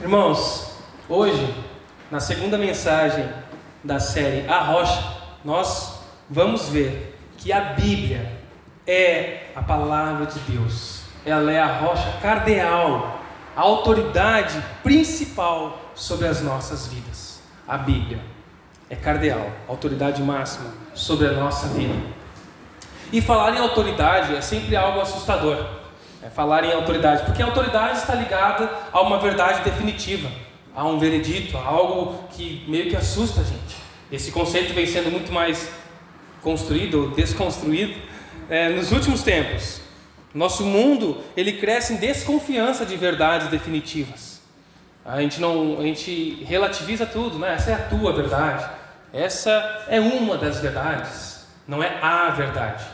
Irmãos, hoje, na segunda mensagem da série A Rocha, nós vamos ver que a Bíblia é a palavra de Deus. Ela é a rocha cardeal, a autoridade principal sobre as nossas vidas. A Bíblia é cardeal, autoridade máxima sobre a nossa vida. E falar em autoridade é sempre algo assustador é falar em autoridade, porque a autoridade está ligada a uma verdade definitiva, a um veredito, a algo que meio que assusta a gente. Esse conceito vem sendo muito mais construído ou desconstruído é, nos últimos tempos. Nosso mundo ele cresce em desconfiança de verdades definitivas. A gente não, a gente relativiza tudo, né? Essa é a tua verdade. Essa é uma das verdades, não é a verdade.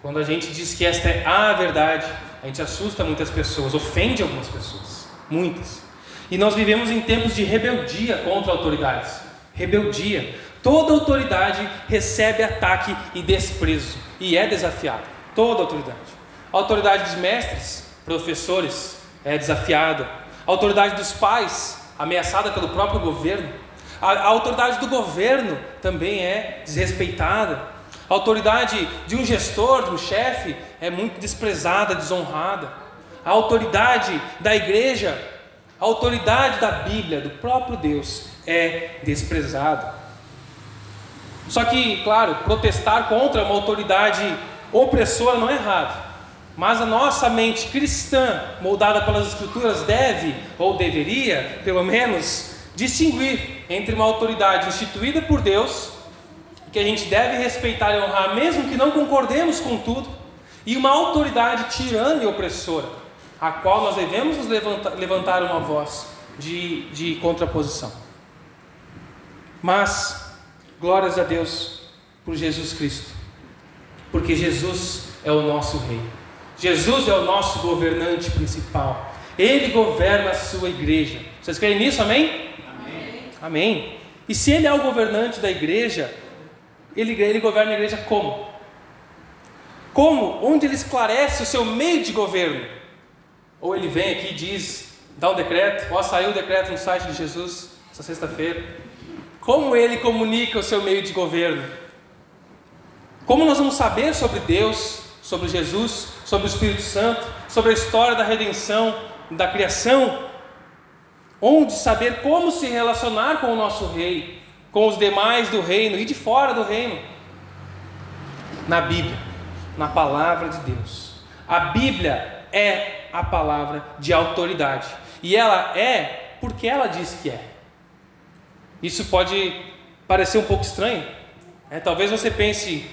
Quando a gente diz que esta é a verdade, a gente assusta muitas pessoas, ofende algumas pessoas, muitas. E nós vivemos em tempos de rebeldia contra autoridades. Rebeldia. Toda autoridade recebe ataque e desprezo e é desafiada. Toda autoridade. A autoridade dos mestres, professores, é desafiada. A autoridade dos pais, ameaçada pelo próprio governo. A, a autoridade do governo também é desrespeitada. A autoridade de um gestor, de um chefe, é muito desprezada, desonrada. A autoridade da igreja, a autoridade da Bíblia, do próprio Deus, é desprezada. Só que, claro, protestar contra uma autoridade opressora não é errado. Mas a nossa mente cristã, moldada pelas Escrituras, deve, ou deveria, pelo menos, distinguir entre uma autoridade instituída por Deus que a gente deve respeitar e honrar, mesmo que não concordemos com tudo, e uma autoridade tirana e opressora, a qual nós devemos nos levantar, levantar uma voz de, de contraposição. Mas, glórias a Deus por Jesus Cristo, porque Jesus é o nosso Rei, Jesus é o nosso governante principal, Ele governa a sua igreja. Vocês creem nisso? Amém? Amém. Amém. E se Ele é o governante da igreja, ele, ele governa a igreja como? Como? Onde ele esclarece o seu meio de governo? Ou ele vem aqui e diz, dá um decreto, ó, saiu o decreto no site de Jesus essa sexta-feira. Como ele comunica o seu meio de governo? Como nós vamos saber sobre Deus, sobre Jesus, sobre o Espírito Santo, sobre a história da redenção, da criação? Onde saber como se relacionar com o nosso Rei? Com os demais do reino e de fora do reino? Na Bíblia, na palavra de Deus. A Bíblia é a palavra de autoridade. E ela é porque ela diz que é. Isso pode parecer um pouco estranho. É, talvez você pense: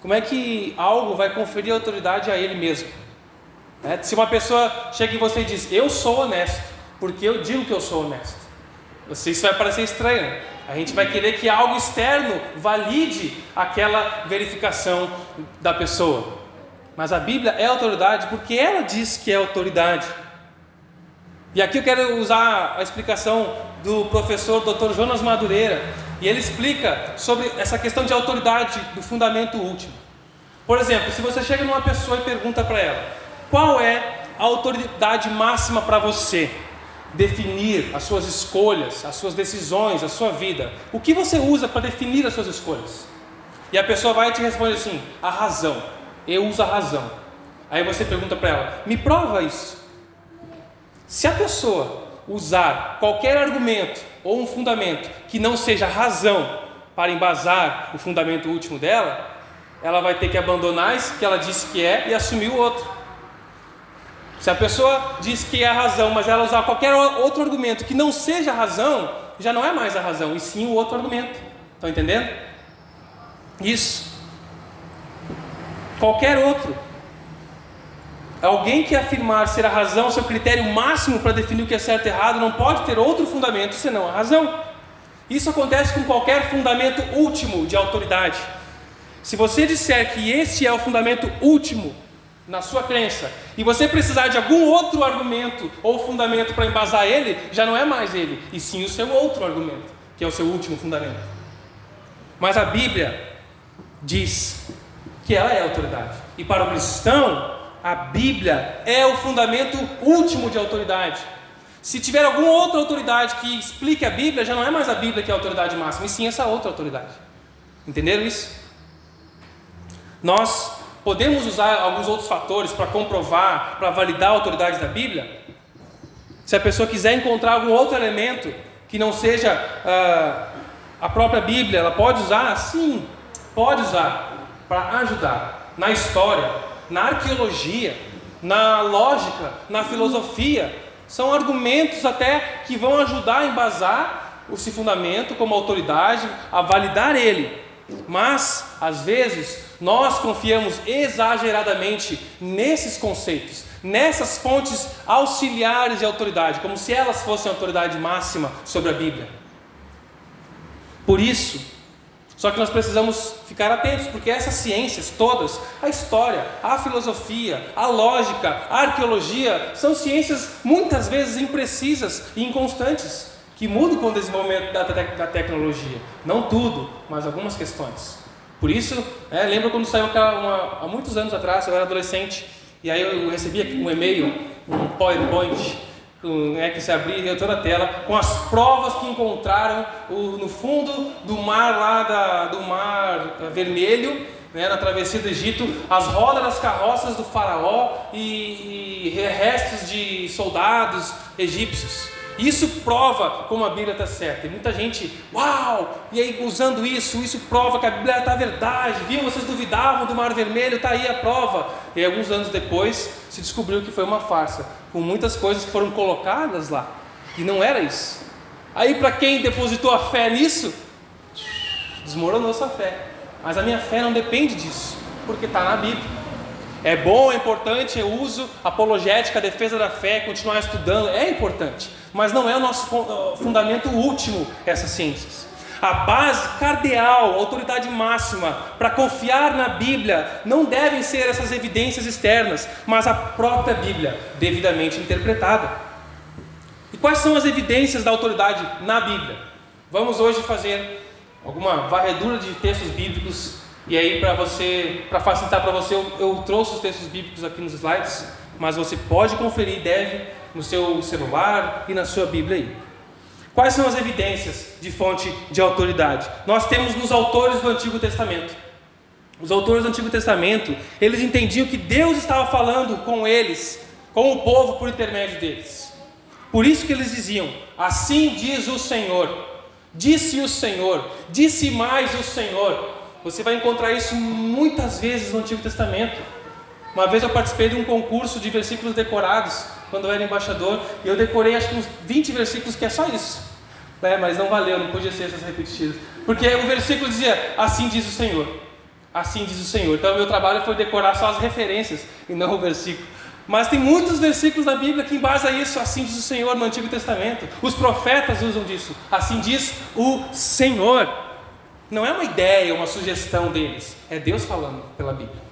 como é que algo vai conferir autoridade a ele mesmo? É, se uma pessoa chega em você e diz: Eu sou honesto, porque eu digo que eu sou honesto. Isso vai parecer estranho. A gente vai querer que algo externo valide aquela verificação da pessoa. Mas a Bíblia é autoridade porque ela diz que é autoridade. E aqui eu quero usar a explicação do professor Dr. Jonas Madureira, e ele explica sobre essa questão de autoridade do fundamento último. Por exemplo, se você chega numa pessoa e pergunta para ela: "Qual é a autoridade máxima para você?" Definir as suas escolhas, as suas decisões, a sua vida. O que você usa para definir as suas escolhas? E a pessoa vai e te responde assim: a razão. Eu uso a razão. Aí você pergunta para ela: me prova isso. Se a pessoa usar qualquer argumento ou um fundamento que não seja razão para embasar o fundamento último dela, ela vai ter que abandonar isso que ela disse que é e assumir o outro. Se a pessoa diz que é a razão, mas ela usar qualquer outro argumento que não seja a razão, já não é mais a razão, e sim o outro argumento. Estão entendendo? Isso. Qualquer outro. Alguém que afirmar ser a razão seu critério máximo para definir o que é certo e errado não pode ter outro fundamento senão a razão. Isso acontece com qualquer fundamento último de autoridade. Se você disser que este é o fundamento último na sua crença, e você precisar de algum outro argumento ou fundamento para embasar ele, já não é mais ele, e sim o seu outro argumento, que é o seu último fundamento. Mas a Bíblia diz que ela é autoridade. E para o cristão, a Bíblia é o fundamento último de autoridade. Se tiver alguma outra autoridade que explique a Bíblia, já não é mais a Bíblia que é a autoridade máxima, e sim essa outra autoridade. Entenderam isso? Nós podemos usar alguns outros fatores para comprovar, para validar a autoridade da Bíblia? Se a pessoa quiser encontrar algum outro elemento que não seja ah, a própria Bíblia, ela pode usar? Sim, pode usar para ajudar na história, na arqueologia, na lógica, na filosofia. São argumentos até que vão ajudar a embasar esse fundamento como autoridade, a validar ele. Mas, às vezes, nós confiamos exageradamente nesses conceitos, nessas fontes auxiliares de autoridade, como se elas fossem a autoridade máxima sobre a Bíblia. Por isso, só que nós precisamos ficar atentos, porque essas ciências todas, a história, a filosofia, a lógica, a arqueologia, são ciências muitas vezes imprecisas e inconstantes que mudam com o desenvolvimento da, te da tecnologia. Não tudo, mas algumas questões. Por isso, é, lembra quando saiu uma, há muitos anos atrás, eu era adolescente, e aí eu recebi um e-mail, um PowerPoint, né, que se abria toda a tela, com as provas que encontraram o, no fundo do mar lá da, do mar vermelho, né, na travessia do Egito, as rodas das carroças do faraó e, e restos de soldados egípcios. Isso prova como a Bíblia está certa. E muita gente, uau! E aí usando isso, isso prova que a Bíblia está verdade. Viu? Vocês duvidavam do Mar Vermelho, está aí a prova. E alguns anos depois se descobriu que foi uma farsa, com muitas coisas que foram colocadas lá. E não era isso. Aí para quem depositou a fé nisso, desmoronou sua fé. Mas a minha fé não depende disso, porque está na Bíblia. É bom, é importante, eu uso apologética, defesa da fé, continuar estudando, é importante, mas não é o nosso fundamento último essas ciências. A base cardeal, a autoridade máxima para confiar na Bíblia não devem ser essas evidências externas, mas a própria Bíblia, devidamente interpretada. E quais são as evidências da autoridade na Bíblia? Vamos hoje fazer alguma varredura de textos bíblicos e aí, para você, para facilitar para você, eu, eu, trouxe os textos bíblicos aqui nos slides, mas você pode conferir, deve, no seu celular e na sua Bíblia aí. Quais são as evidências de fonte de autoridade? Nós temos nos autores do Antigo Testamento. Os autores do Antigo Testamento, eles entendiam que Deus estava falando com eles, com o povo por intermédio deles. Por isso que eles diziam: Assim diz o Senhor, disse o Senhor, disse mais o Senhor. Você vai encontrar isso muitas vezes no Antigo Testamento. Uma vez eu participei de um concurso de versículos decorados, quando eu era embaixador, e eu decorei acho que uns 20 versículos que é só isso. É, mas não valeu, não podia ser essas repetidas. Porque o versículo dizia, assim diz o Senhor. Assim diz o Senhor. Então o meu trabalho foi decorar só as referências e não o versículo. Mas tem muitos versículos da Bíblia que embasam isso, assim diz o Senhor no Antigo Testamento. Os profetas usam disso. Assim diz o Senhor. Não é uma ideia, uma sugestão deles, é Deus falando pela Bíblia.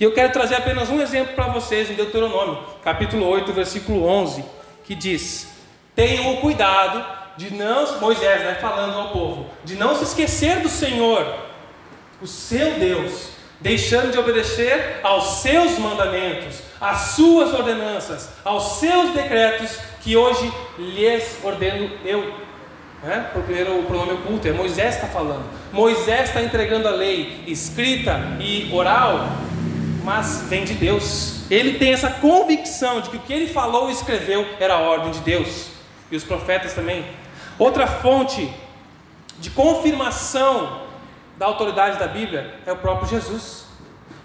E eu quero trazer apenas um exemplo para vocês em Deuteronômio, capítulo 8, versículo 11, que diz: Tenham o cuidado de não, Moisés, né, falando ao povo, de não se esquecer do Senhor, o seu Deus, deixando de obedecer aos seus mandamentos, às suas ordenanças, aos seus decretos que hoje lhes ordeno eu. Né? Primeiro o pronome oculto, é Moisés está falando. Moisés está entregando a lei escrita e oral, mas vem de Deus. Ele tem essa convicção de que o que ele falou e escreveu era a ordem de Deus. E os profetas também. Outra fonte de confirmação da autoridade da Bíblia é o próprio Jesus.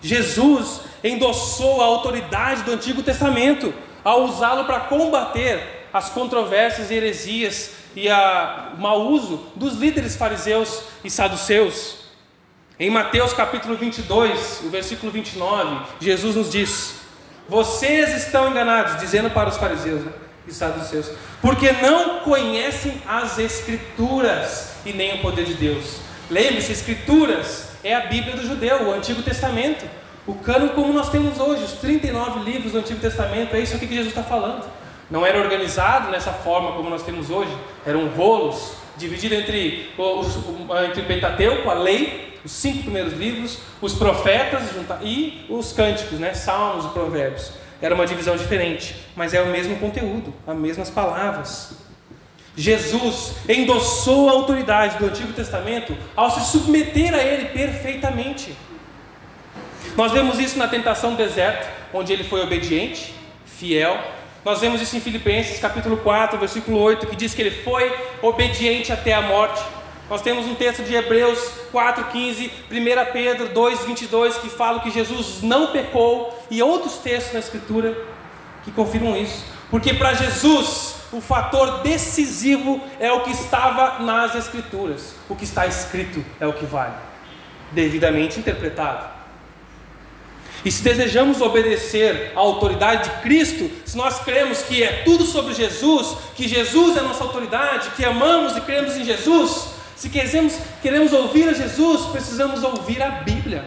Jesus endossou a autoridade do Antigo Testamento ao usá-lo para combater as controvérsias e heresias e a, o mau uso dos líderes fariseus e saduceus. Em Mateus capítulo 22, o versículo 29, Jesus nos diz: Vocês estão enganados, dizendo para os fariseus né, e saduceus, porque não conhecem as Escrituras e nem o poder de Deus. Lembre-se, Escrituras é a Bíblia do judeu, o Antigo Testamento. O cano como nós temos hoje, os 39 livros do Antigo Testamento, é isso que Jesus está falando. Não era organizado nessa forma como nós temos hoje, eram rolos divididos entre, entre o Pentateuco, a lei, os cinco primeiros livros, os profetas e os cânticos, né? salmos e provérbios. era uma divisão diferente, mas é o mesmo conteúdo, as mesmas palavras. Jesus endossou a autoridade do Antigo Testamento ao se submeter a ele perfeitamente. Nós vemos isso na tentação do deserto, onde ele foi obediente, fiel. Nós vemos isso em Filipenses capítulo 4, versículo 8, que diz que ele foi obediente até a morte. Nós temos um texto de Hebreus 4,15, 1 Pedro 2,22, que fala que Jesus não pecou, e outros textos na Escritura que confirmam isso. Porque para Jesus, o fator decisivo é o que estava nas Escrituras. O que está escrito é o que vale, devidamente interpretado. E se desejamos obedecer à autoridade de Cristo, se nós cremos que é tudo sobre Jesus, que Jesus é a nossa autoridade, que amamos e cremos em Jesus, se queremos, queremos ouvir a Jesus, precisamos ouvir a Bíblia.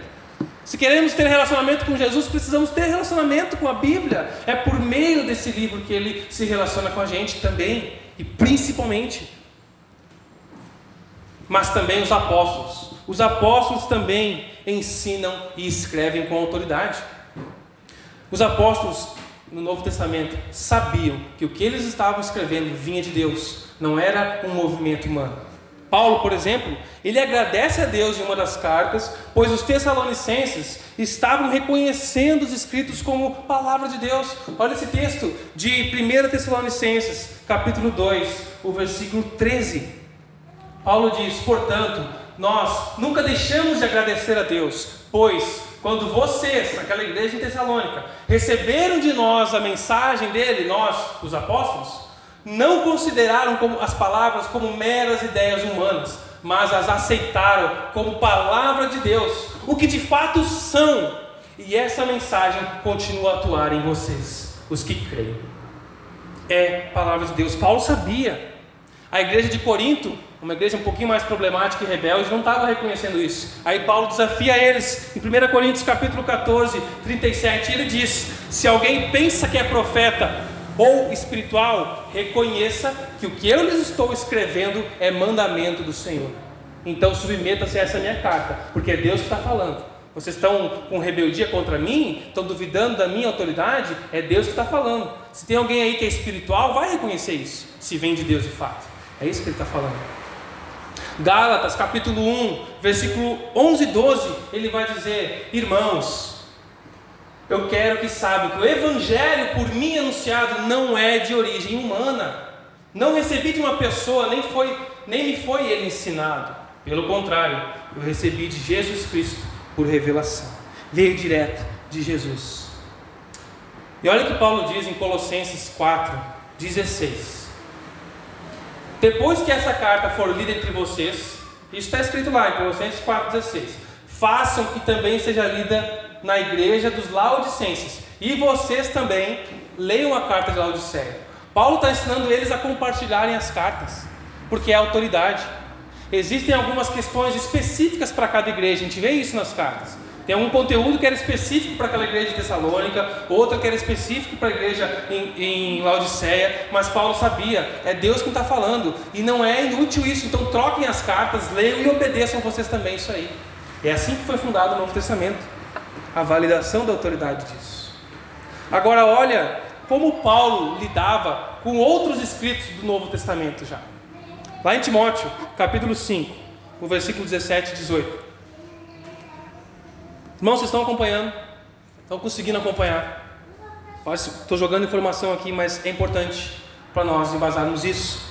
Se queremos ter relacionamento com Jesus, precisamos ter relacionamento com a Bíblia. É por meio desse livro que ele se relaciona com a gente também, e principalmente. Mas também os apóstolos. Os apóstolos também ensinam e escrevem com autoridade. Os apóstolos no Novo Testamento sabiam que o que eles estavam escrevendo vinha de Deus, não era um movimento humano. Paulo, por exemplo, ele agradece a Deus em uma das cartas, pois os tessalonicenses estavam reconhecendo os escritos como palavra de Deus. Olha esse texto de 1 Tessalonicenses, capítulo 2, o versículo 13. Paulo diz: Portanto, nós nunca deixamos de agradecer a Deus, pois quando vocês, aquela igreja em Tessalônica, receberam de nós a mensagem dele, nós, os apóstolos, não consideraram como, as palavras como meras ideias humanas, mas as aceitaram como palavra de Deus, o que de fato são. E essa mensagem continua a atuar em vocês, os que creem. É palavra de Deus. Paulo sabia. A igreja de Corinto, uma igreja um pouquinho mais problemática e rebelde, não estava reconhecendo isso. Aí Paulo desafia eles, em 1 Coríntios capítulo 14, 37, ele diz: Se alguém pensa que é profeta, ou espiritual, reconheça que o que eu lhes estou escrevendo é mandamento do Senhor. Então submeta-se a essa minha carta, porque é Deus que está falando. Vocês estão com rebeldia contra mim? Estão duvidando da minha autoridade? É Deus que está falando. Se tem alguém aí que é espiritual, vai reconhecer isso, se vem de Deus de fato. É isso que ele está falando. Gálatas capítulo 1, versículo 11 e 12, ele vai dizer: Irmãos, eu quero que saiba que o evangelho por mim anunciado não é de origem humana. Não recebi de uma pessoa, nem foi, nem me foi ele ensinado. Pelo contrário, eu recebi de Jesus Cristo por revelação. Veio direto de Jesus. E olha o que Paulo diz em Colossenses 4, 16. Depois que essa carta for lida entre vocês, isso está escrito lá em Colossenses 4,16. Façam que também seja lida na igreja dos Laodicenses. E vocês também leiam a carta de Laodiceia. Paulo está ensinando eles a compartilharem as cartas, porque é autoridade. Existem algumas questões específicas para cada igreja, a gente vê isso nas cartas. Tem um conteúdo que era específico para aquela igreja de Tessalônica, outra que era específico para a igreja em, em Laodiceia, mas Paulo sabia, é Deus quem está falando, e não é inútil isso, então troquem as cartas, leiam e obedeçam vocês também isso aí. É assim que foi fundado o Novo Testamento a validação da autoridade disso. Agora, olha como Paulo lidava com outros escritos do Novo Testamento já. Lá em Timóteo, capítulo 5, o versículo 17 e 18. Irmãos, vocês estão acompanhando? Estão conseguindo acompanhar? Estou jogando informação aqui, mas é importante para nós embasarmos isso.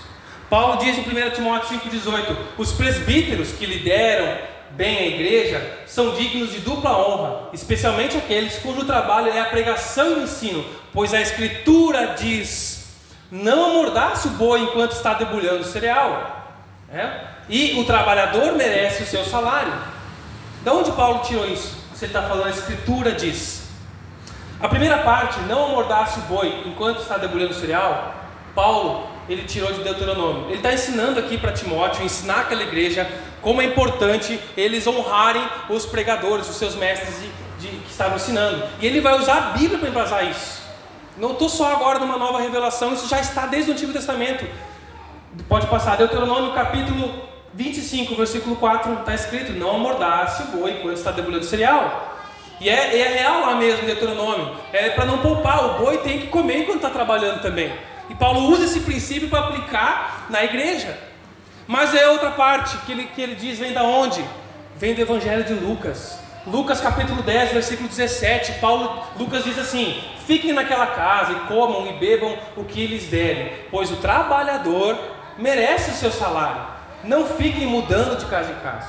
Paulo diz em 1 Timóteo 5,18: os presbíteros que lideram bem a igreja são dignos de dupla honra, especialmente aqueles cujo trabalho é a pregação e o ensino, pois a Escritura diz: não amordace o boi enquanto está debulhando o cereal, é? e o trabalhador merece o seu salário. De onde Paulo tirou isso? Você está falando, a Escritura diz. A primeira parte, não amordace o boi enquanto está debulhando o cereal, Paulo ele tirou de Deuteronômio. Ele está ensinando aqui para Timóteo, ensinar aquela igreja como é importante eles honrarem os pregadores, os seus mestres de, de, que estavam ensinando. E ele vai usar a Bíblia para embasar isso. Não estou só agora numa nova revelação, isso já está desde o Antigo Testamento. Pode passar, Deuteronômio capítulo 25, versículo 4, está escrito: Não amordace o boi quando está debulhando cereal. E é, é real lá mesmo, Deuteronômio. É para não poupar, o boi tem que comer enquanto está trabalhando também. E Paulo usa esse princípio para aplicar na igreja. Mas é outra parte que ele, que ele diz: vem da onde? Vem do Evangelho de Lucas. Lucas capítulo 10, versículo 17. Paulo, Lucas diz assim: Fiquem naquela casa e comam e bebam o que lhes derem, pois o trabalhador merece o seu salário. Não fiquem mudando de casa em casa.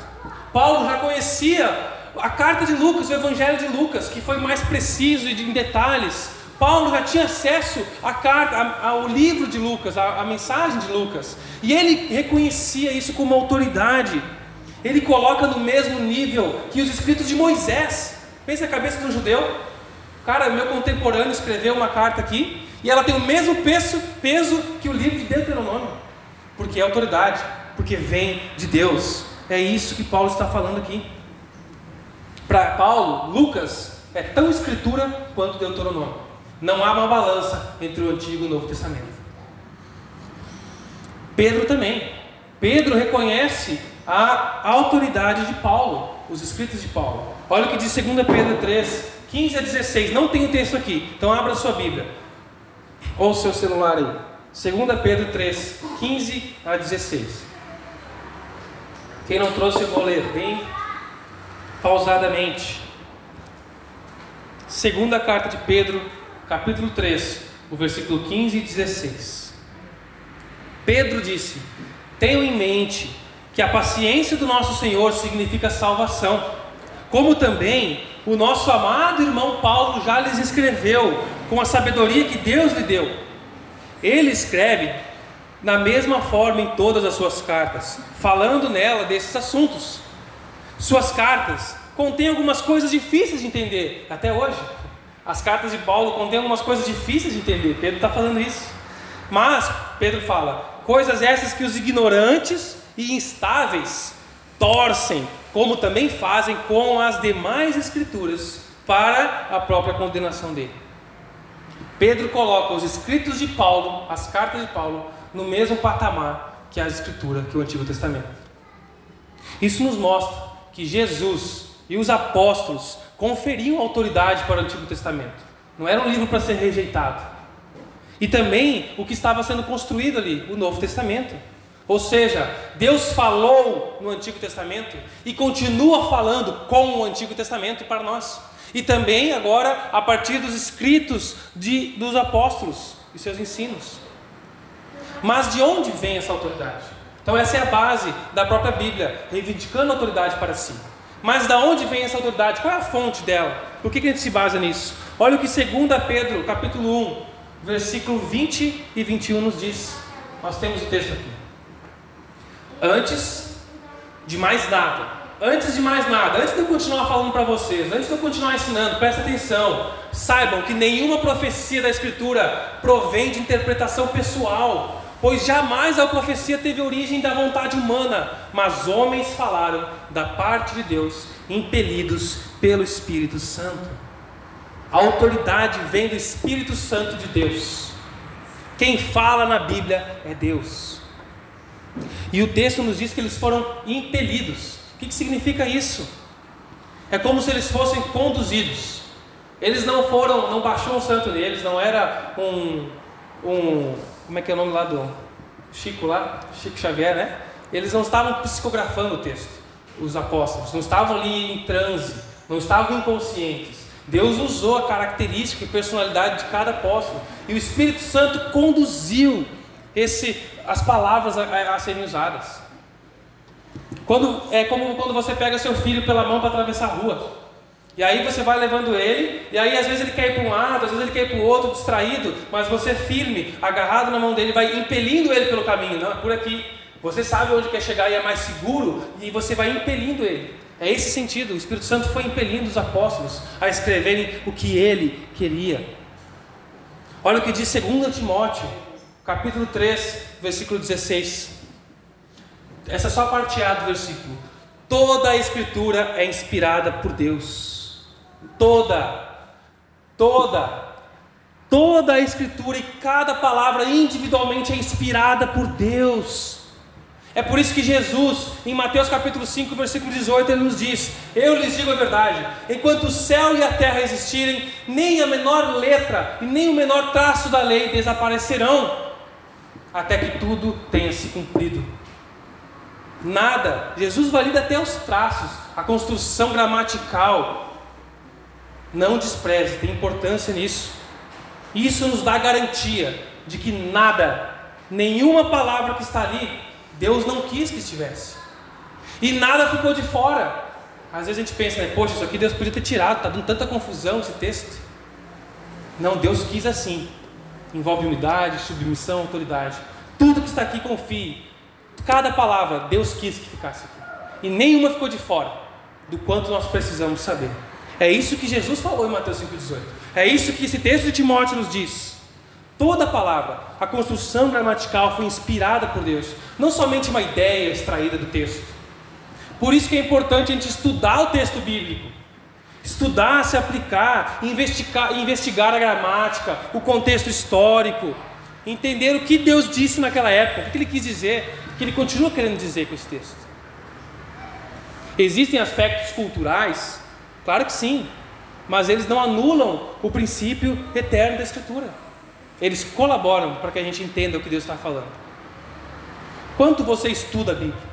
Paulo já conhecia a carta de Lucas, o Evangelho de Lucas, que foi mais preciso e em detalhes. Paulo já tinha acesso à carta, ao livro de Lucas, à, mensagem de Lucas, e ele reconhecia isso como autoridade. Ele coloca no mesmo nível que os escritos de Moisés. Pensa a cabeça de um judeu. Cara, meu contemporâneo escreveu uma carta aqui e ela tem o mesmo peso, peso que o livro de Deuteronômio, porque é autoridade, porque vem de Deus. É isso que Paulo está falando aqui. Para Paulo, Lucas é tão escritura quanto Deuteronômio. Não há uma balança entre o Antigo e o Novo Testamento. Pedro também. Pedro reconhece a autoridade de Paulo, os escritos de Paulo. Olha o que diz 2 Pedro 3, 15 a 16. Não tem o texto aqui, então abra sua Bíblia. Ou seu celular aí. 2 Pedro 3, 15 a 16. Quem não trouxe, vou ler bem pausadamente. Segunda carta de Pedro, capítulo 3, o versículo 15 e 16. Pedro disse: Tenho em mente que a paciência do nosso Senhor significa salvação, como também o nosso amado irmão Paulo já lhes escreveu com a sabedoria que Deus lhe deu. Ele escreve na mesma forma em todas as suas cartas, falando nela desses assuntos. Suas cartas contêm algumas coisas difíceis de entender, até hoje. As cartas de Paulo contêm algumas coisas difíceis de entender, Pedro está falando isso. Mas, Pedro fala, coisas essas que os ignorantes e instáveis torcem, como também fazem com as demais escrituras, para a própria condenação dele. Pedro coloca os escritos de Paulo, as cartas de Paulo, no mesmo patamar que a Escritura, que o Antigo Testamento. Isso nos mostra que Jesus e os apóstolos conferiam autoridade para o Antigo Testamento. Não era um livro para ser rejeitado. E também o que estava sendo construído ali, o Novo Testamento. Ou seja, Deus falou no Antigo Testamento e continua falando com o Antigo Testamento para nós. E também agora a partir dos escritos de, dos apóstolos e seus ensinos. Mas de onde vem essa autoridade? Então essa é a base da própria Bíblia, reivindicando autoridade para si. Mas da onde vem essa autoridade? Qual é a fonte dela? Por que, que a gente se basa nisso? Olha o que 2 Pedro, capítulo 1, versículo 20 e 21 nos diz. Nós temos o texto aqui. Antes de mais nada, antes de mais nada, antes de eu continuar falando para vocês, antes de eu continuar ensinando, presta atenção, saibam que nenhuma profecia da Escritura provém de interpretação pessoal, Pois jamais a profecia teve origem da vontade humana, mas homens falaram da parte de Deus, impelidos pelo Espírito Santo. A autoridade vem do Espírito Santo de Deus. Quem fala na Bíblia é Deus. E o texto nos diz que eles foram impelidos. O que, significa isso? É como se eles fossem conduzidos. Eles não foram, não baixou o santo neles, não era um, um como é que é o nome lá do Chico lá, Chico Xavier, né? Eles não estavam psicografando o texto, os apóstolos, não estavam ali em transe, não estavam inconscientes. Deus usou a característica e personalidade de cada apóstolo e o Espírito Santo conduziu esse, as palavras a, a, a serem usadas. Quando, é como quando você pega seu filho pela mão para atravessar a rua. E aí você vai levando ele, e aí às vezes ele quer ir para um lado, às vezes ele quer ir para o outro, distraído, mas você firme, agarrado na mão dele, vai impelindo ele pelo caminho, não, é por aqui. Você sabe onde quer chegar e é mais seguro, e você vai impelindo ele. É esse sentido, o Espírito Santo foi impelindo os apóstolos a escreverem o que ele queria. Olha o que diz 2 Timóteo, capítulo 3, versículo 16. Essa é só a parte A do versículo. Toda a escritura é inspirada por Deus toda, toda, toda a Escritura e cada palavra individualmente é inspirada por Deus. É por isso que Jesus, em Mateus capítulo 5, versículo 18, ele nos diz: Eu lhes digo a verdade, enquanto o céu e a terra existirem, nem a menor letra e nem o menor traço da lei desaparecerão, até que tudo tenha se cumprido. Nada, Jesus valida até os traços, a construção gramatical. Não despreze, tem importância nisso. Isso nos dá garantia de que nada, nenhuma palavra que está ali, Deus não quis que estivesse. E nada ficou de fora. Às vezes a gente pensa, né, poxa, isso aqui Deus podia ter tirado, está dando tanta confusão esse texto. Não, Deus quis assim. Envolve humildade, submissão, autoridade. Tudo que está aqui, confie. Cada palavra, Deus quis que ficasse aqui. E nenhuma ficou de fora do quanto nós precisamos saber. É isso que Jesus falou em Mateus 5,18. É isso que esse texto de Timóteo nos diz. Toda a palavra, a construção gramatical foi inspirada por Deus, não somente uma ideia extraída do texto. Por isso que é importante a gente estudar o texto bíblico, estudar, se aplicar, investigar, investigar a gramática, o contexto histórico, entender o que Deus disse naquela época, o que Ele quis dizer, o que Ele continua querendo dizer com esse texto. Existem aspectos culturais? Claro que sim, mas eles não anulam o princípio eterno da Escritura. Eles colaboram para que a gente entenda o que Deus está falando. Quanto você estuda a Bíblia?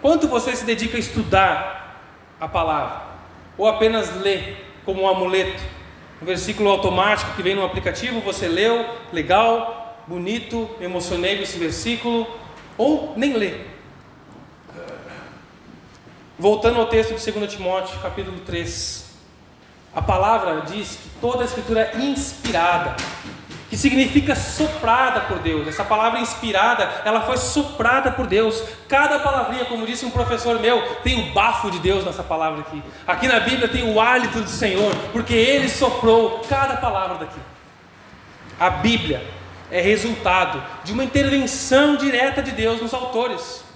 Quanto você se dedica a estudar a palavra? Ou apenas lê como um amuleto? Um versículo automático que vem no aplicativo, você leu, legal, bonito, emocionei com esse versículo, ou nem lê. Voltando ao texto de 2 Timóteo, capítulo 3. A palavra diz que toda a escritura é inspirada que significa soprada por Deus. Essa palavra inspirada, ela foi soprada por Deus. Cada palavrinha, como disse um professor meu, tem o bafo de Deus nessa palavra aqui. Aqui na Bíblia tem o hálito do Senhor, porque Ele soprou cada palavra daqui. A Bíblia é resultado de uma intervenção direta de Deus nos autores.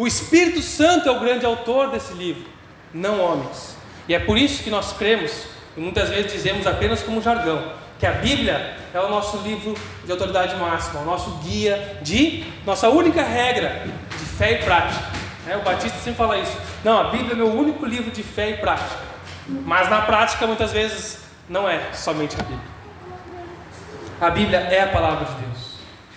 O Espírito Santo é o grande autor desse livro, não homens. E é por isso que nós cremos, e muitas vezes dizemos apenas como jargão, que a Bíblia é o nosso livro de autoridade máxima, o nosso guia de nossa única regra de fé e prática. É, o Batista sempre fala isso. Não, a Bíblia é meu único livro de fé e prática. Mas na prática, muitas vezes, não é somente a Bíblia. A Bíblia é a palavra de Deus.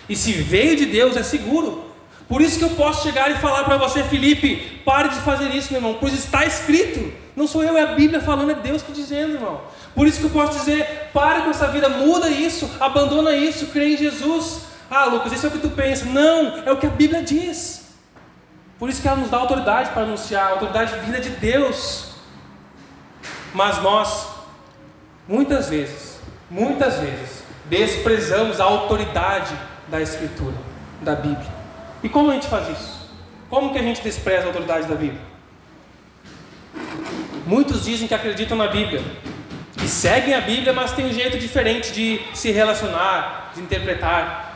E se veio de Deus, é seguro. Por isso que eu posso chegar e falar para você, Felipe, pare de fazer isso, meu irmão, pois está escrito. Não sou eu, é a Bíblia falando, é Deus que dizendo, irmão. Por isso que eu posso dizer: para com essa vida, muda isso, abandona isso, crê em Jesus. Ah, Lucas, isso é o que tu pensa. Não, é o que a Bíblia diz. Por isso que ela nos dá autoridade para anunciar, a autoridade vinda de Deus. Mas nós, muitas vezes, muitas vezes, desprezamos a autoridade da Escritura, da Bíblia. E como a gente faz isso? Como que a gente despreza a autoridade da Bíblia? Muitos dizem que acreditam na Bíblia, que seguem a Bíblia, mas têm um jeito diferente de se relacionar, de interpretar.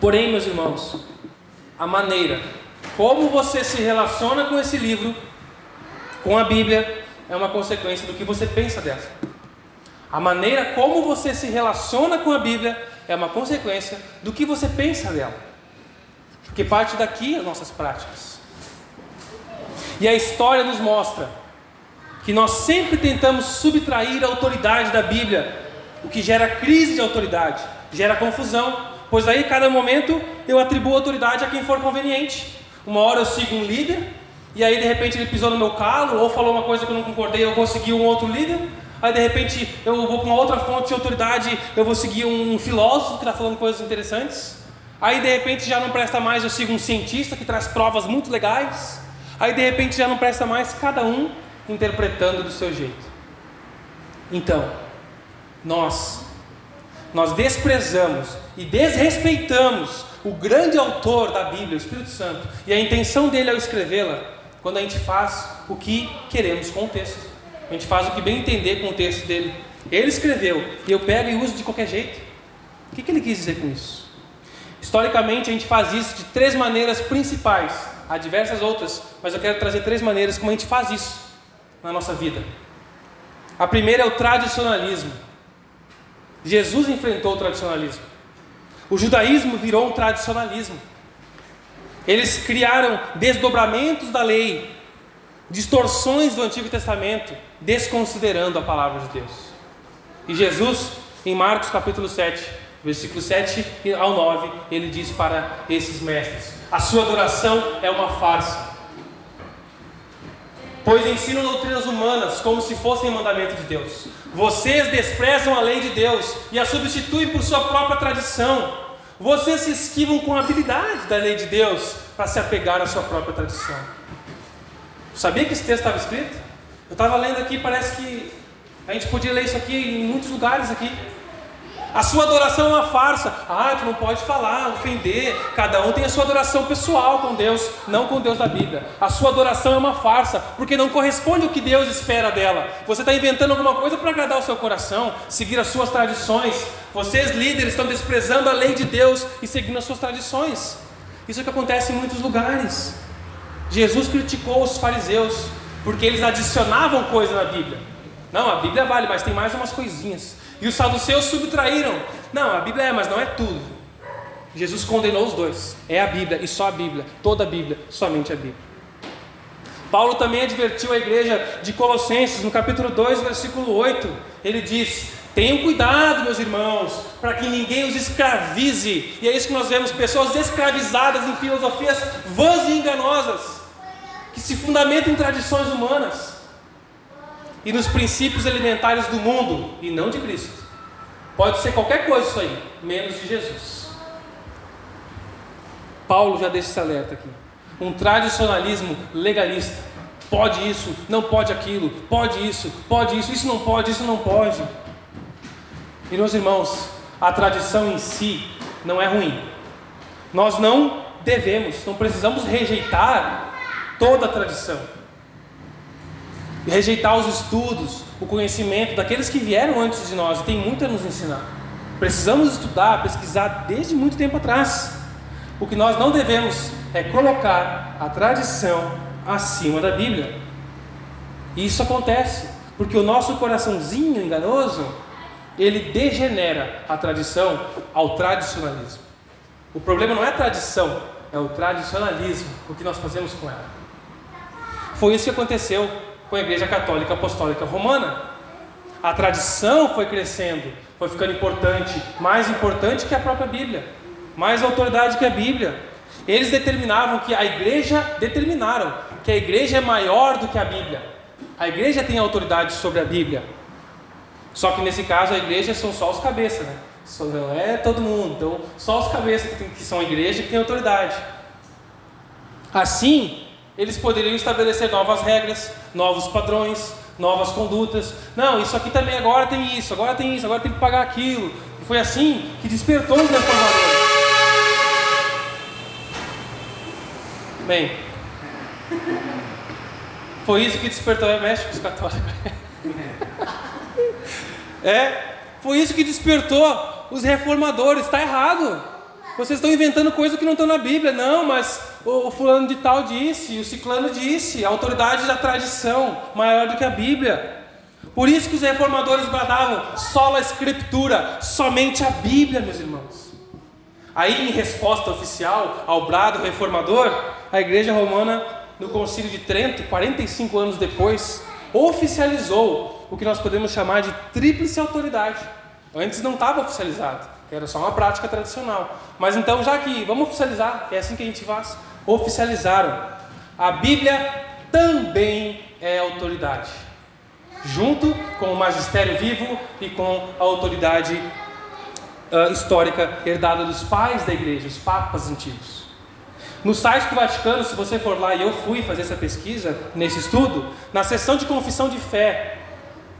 Porém, meus irmãos, a maneira como você se relaciona com esse livro, com a Bíblia, é uma consequência do que você pensa dela. A maneira como você se relaciona com a Bíblia é uma consequência do que você pensa dela. Porque parte daqui as nossas práticas. E a história nos mostra que nós sempre tentamos subtrair a autoridade da Bíblia, o que gera crise de autoridade, gera confusão, pois aí cada momento eu atribuo autoridade a quem for conveniente. Uma hora eu sigo um líder, e aí de repente ele pisou no meu calo, ou falou uma coisa que eu não concordei, eu vou seguir um outro líder. Aí de repente eu vou para uma outra fonte de autoridade, eu vou seguir um filósofo que está falando coisas interessantes. Aí de repente já não presta mais, eu sigo um cientista que traz provas muito legais. Aí de repente já não presta mais, cada um interpretando do seu jeito. Então, nós, nós desprezamos e desrespeitamos o grande autor da Bíblia, o Espírito Santo, e a intenção dele ao escrevê-la, quando a gente faz o que queremos com o texto. A gente faz o que bem entender com o texto dele. Ele escreveu e eu pego e uso de qualquer jeito. O que, que ele quis dizer com isso? Historicamente, a gente faz isso de três maneiras principais. Há diversas outras, mas eu quero trazer três maneiras como a gente faz isso na nossa vida. A primeira é o tradicionalismo. Jesus enfrentou o tradicionalismo. O judaísmo virou um tradicionalismo. Eles criaram desdobramentos da lei, distorções do Antigo Testamento, desconsiderando a palavra de Deus. E Jesus, em Marcos capítulo 7, versículo 7 ao 9, ele diz para esses mestres: A sua adoração é uma farsa, pois ensinam doutrinas humanas como se fossem mandamento de Deus. Vocês desprezam a lei de Deus e a substituem por sua própria tradição. Vocês se esquivam com habilidade da lei de Deus para se apegar à sua própria tradição. Sabia que esse texto estava escrito? Eu estava lendo aqui, parece que a gente podia ler isso aqui em muitos lugares aqui. A sua adoração é uma farsa. Ah, tu não pode falar, ofender. Cada um tem a sua adoração pessoal com Deus, não com Deus da Bíblia. A sua adoração é uma farsa, porque não corresponde ao que Deus espera dela. Você está inventando alguma coisa para agradar o seu coração, seguir as suas tradições. Vocês, líderes, estão desprezando a lei de Deus e seguindo as suas tradições. Isso é o que acontece em muitos lugares. Jesus criticou os fariseus, porque eles adicionavam coisa na Bíblia. Não, a Bíblia vale, mas tem mais umas coisinhas. E os saduceus subtraíram. Não, a Bíblia é, mas não é tudo. Jesus condenou os dois. É a Bíblia e só a Bíblia. Toda a Bíblia, somente a Bíblia. Paulo também advertiu a igreja de Colossenses, no capítulo 2, versículo 8. Ele diz: Tenham cuidado, meus irmãos, para que ninguém os escravize. E é isso que nós vemos: pessoas escravizadas em filosofias vãs e enganosas, que se fundamentam em tradições humanas e nos princípios elementares do mundo e não de Cristo. Pode ser qualquer coisa isso aí, menos de Jesus. Paulo já deixa esse alerta aqui. Um tradicionalismo legalista. Pode isso, não pode aquilo, pode isso, pode isso, isso não pode, isso não pode. E meus irmãos, a tradição em si não é ruim. Nós não devemos, não precisamos rejeitar toda a tradição rejeitar os estudos, o conhecimento daqueles que vieram antes de nós e tem muito a nos ensinar. Precisamos estudar, pesquisar desde muito tempo atrás. O que nós não devemos é colocar a tradição acima da Bíblia. E isso acontece porque o nosso coraçãozinho enganoso ele degenera a tradição ao tradicionalismo. O problema não é a tradição, é o tradicionalismo, o que nós fazemos com ela. Foi isso que aconteceu com a Igreja Católica Apostólica Romana. A tradição foi crescendo, foi ficando importante, mais importante que a própria Bíblia, mais autoridade que a Bíblia. Eles determinavam que a igreja, determinaram que a igreja é maior do que a Bíblia. A igreja tem autoridade sobre a Bíblia. Só que nesse caso a igreja são só os cabeças, né? Não é todo mundo. Então, só os cabeças que, tem, que são a igreja que tem autoridade. Assim, eles poderiam estabelecer novas regras, novos padrões, novas condutas. Não, isso aqui também agora tem isso, agora tem isso, agora tem que pagar aquilo. E foi assim que despertou os reformadores. Bem, foi isso que despertou, é México os católicos. é, foi isso que despertou os reformadores. Está errado. Vocês estão inventando coisas que não estão na Bíblia. Não, mas o, o fulano de tal disse, o ciclano disse, a autoridade da tradição maior do que a Bíblia. Por isso que os reformadores bradavam, sola escritura, somente a Bíblia, meus irmãos. Aí, em resposta oficial ao brado reformador, a igreja romana, no concílio de Trento, 45 anos depois, oficializou o que nós podemos chamar de tríplice autoridade. Antes não estava oficializado. Era só uma prática tradicional. Mas então, já que vamos oficializar, é assim que a gente faz. Oficializaram. A Bíblia também é autoridade, junto com o magistério vivo e com a autoridade uh, histórica herdada dos pais da igreja, os papas antigos. No site do Vaticano, se você for lá, e eu fui fazer essa pesquisa, nesse estudo, na seção de confissão de fé,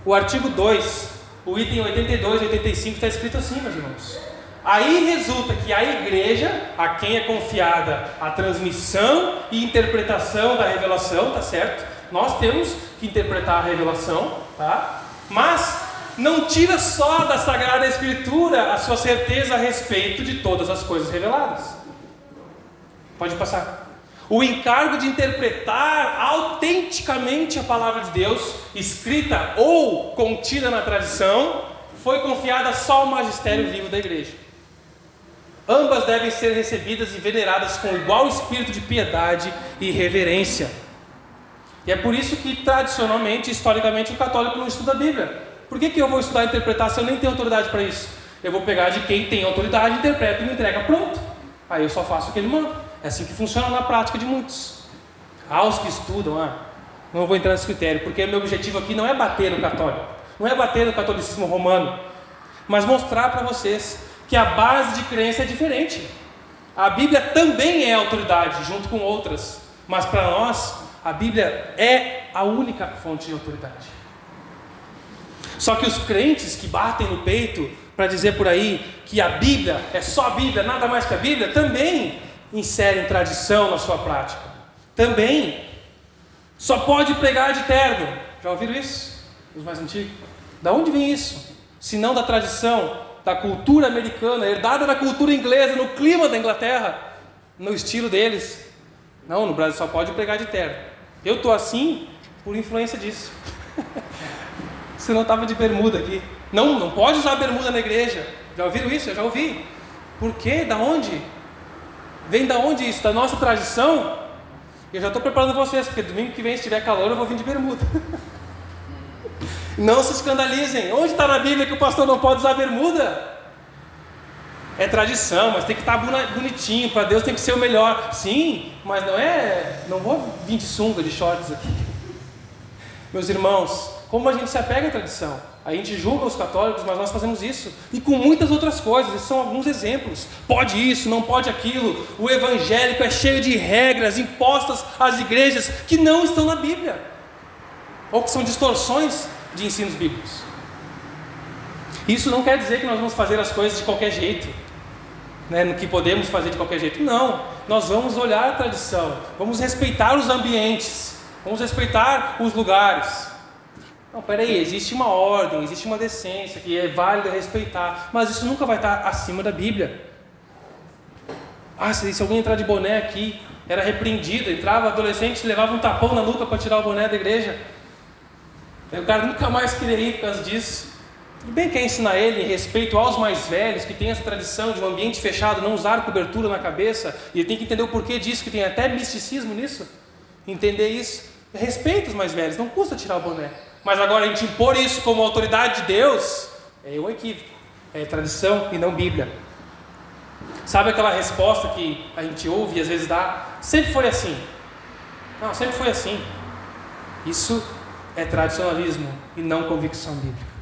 o artigo 2 o item 82 e 85 está escrito assim, meus irmãos. Aí resulta que a igreja, a quem é confiada a transmissão e interpretação da revelação, tá certo? Nós temos que interpretar a revelação, tá? Mas não tira só da Sagrada Escritura a sua certeza a respeito de todas as coisas reveladas. Pode passar o encargo de interpretar autenticamente a palavra de Deus, escrita ou contida na tradição, foi confiada só ao magistério vivo da igreja. Ambas devem ser recebidas e veneradas com igual espírito de piedade e reverência. E é por isso que, tradicionalmente, historicamente, o católico não estuda a Bíblia. Por que, que eu vou estudar e interpretar se eu nem tenho autoridade para isso? Eu vou pegar de quem tem autoridade, interpreta e me entrega pronto. Aí eu só faço o que ele manda. É assim que funciona na prática de muitos. Há os que estudam, ah, não vou entrar nesse critério, porque meu objetivo aqui não é bater no católico, não é bater no catolicismo romano, mas mostrar para vocês que a base de crença é diferente. A Bíblia também é autoridade, junto com outras, mas para nós, a Bíblia é a única fonte de autoridade. Só que os crentes que batem no peito para dizer por aí que a Bíblia é só a Bíblia, nada mais que a Bíblia, também inserem tradição na sua prática. Também só pode pregar de terno. Já ouviram isso? Os mais antigos? Da onde vem isso? Se não da tradição da cultura americana, herdada da cultura inglesa, no clima da Inglaterra, no estilo deles. Não, no Brasil só pode pregar de terno. Eu estou assim por influência disso. Você não estava de bermuda aqui. Não, não pode usar bermuda na igreja. Já ouviram isso? Eu já ouvi. Por quê? Da onde? Vem da onde isso? Da nossa tradição? Eu já estou preparando vocês, porque domingo que vem, se tiver calor, eu vou vir de bermuda. Não se escandalizem. Onde está na Bíblia que o pastor não pode usar bermuda? É tradição, mas tem que estar tá bonitinho. Para Deus tem que ser o melhor. Sim, mas não é. Não vou vir de sunga, de shorts aqui. Meus irmãos, como a gente se apega à tradição? A gente julga os católicos, mas nós fazemos isso. E com muitas outras coisas. Esses são alguns exemplos. Pode isso, não pode aquilo. O evangélico é cheio de regras impostas às igrejas que não estão na Bíblia. Ou que são distorções de ensinos bíblicos. Isso não quer dizer que nós vamos fazer as coisas de qualquer jeito, né, no que podemos fazer de qualquer jeito. Não, nós vamos olhar a tradição, vamos respeitar os ambientes, vamos respeitar os lugares. Não, peraí, existe uma ordem, existe uma decência que é válida respeitar, mas isso nunca vai estar acima da Bíblia. Ah, se, se alguém entrar de boné aqui, era repreendido, entrava adolescente, levava um tapão na nuca para tirar o boné da igreja. O cara nunca mais queria ir por causa disso. Tudo bem que é ensinar ele respeito aos mais velhos, que tem essa tradição de um ambiente fechado, não usar cobertura na cabeça, e ele tem que entender o porquê disso, que tem até misticismo nisso. Entender isso. Respeita os mais velhos, não custa tirar o boné. Mas agora a gente impor isso como autoridade de Deus é um equívoco. É tradição e não Bíblia. Sabe aquela resposta que a gente ouve e às vezes dá? Sempre foi assim. Não, sempre foi assim. Isso é tradicionalismo e não convicção bíblica.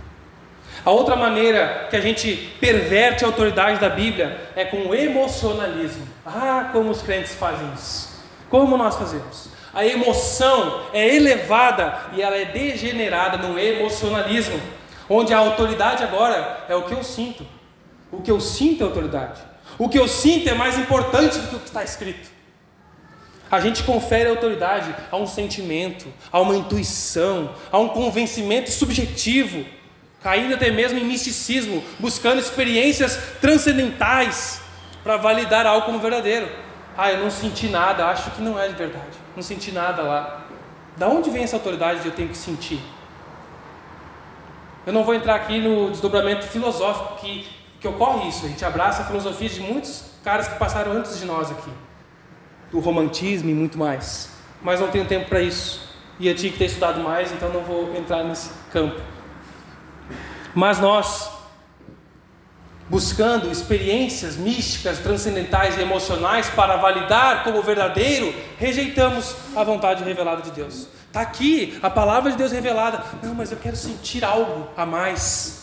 A outra maneira que a gente perverte a autoridade da Bíblia é com o emocionalismo. Ah, como os crentes fazem isso. Como nós fazemos? A emoção é elevada e ela é degenerada no emocionalismo, onde a autoridade agora é o que eu sinto. O que eu sinto é autoridade. O que eu sinto é mais importante do que o que está escrito. A gente confere autoridade a um sentimento, a uma intuição, a um convencimento subjetivo, caindo até mesmo em misticismo, buscando experiências transcendentais para validar algo como verdadeiro. Ah, eu não senti nada, acho que não é de verdade. Não senti nada lá. Da onde vem essa autoridade de eu tenho que sentir? Eu não vou entrar aqui no desdobramento filosófico que, que ocorre isso. A gente abraça a filosofia de muitos caras que passaram antes de nós aqui do romantismo e muito mais. Mas não tenho tempo para isso. E eu tinha que ter estudado mais, então não vou entrar nesse campo. Mas nós, buscando experiências místicas, transcendentais e emocionais para validar como verdadeiro, rejeitamos a vontade revelada de Deus. Está aqui a palavra de Deus revelada. Não, mas eu quero sentir algo a mais.